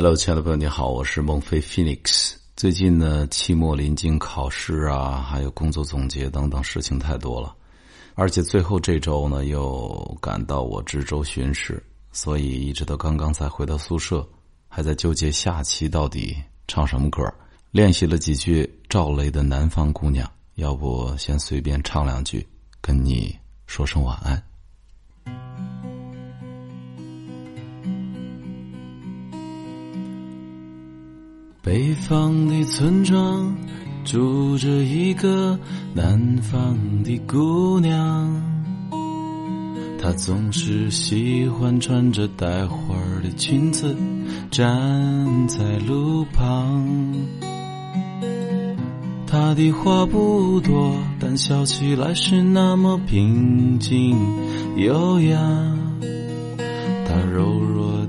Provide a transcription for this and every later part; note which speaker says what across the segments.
Speaker 1: Hello，亲爱的朋友，你好，我是孟非 Phoenix。最近呢，期末临近考试啊，还有工作总结等等事情太多了，而且最后这周呢又赶到我值周巡视，所以一直到刚刚才回到宿舍，还在纠结下期到底唱什么歌。练习了几句赵雷的《南方姑娘》，要不先随便唱两句，跟你说声晚安。北方的村庄住着一个南方的姑娘，她总是喜欢穿着带花的裙子站在路旁。她的话不多，但笑起来是那么平静优雅。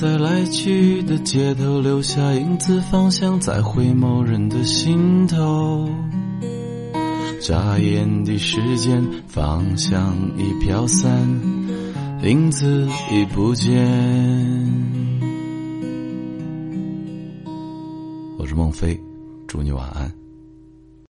Speaker 1: 在来去的街头留下影子，方向在回眸人的心头。眨眼的时间，方向已飘散，影子已不见。我是孟非，祝你晚安。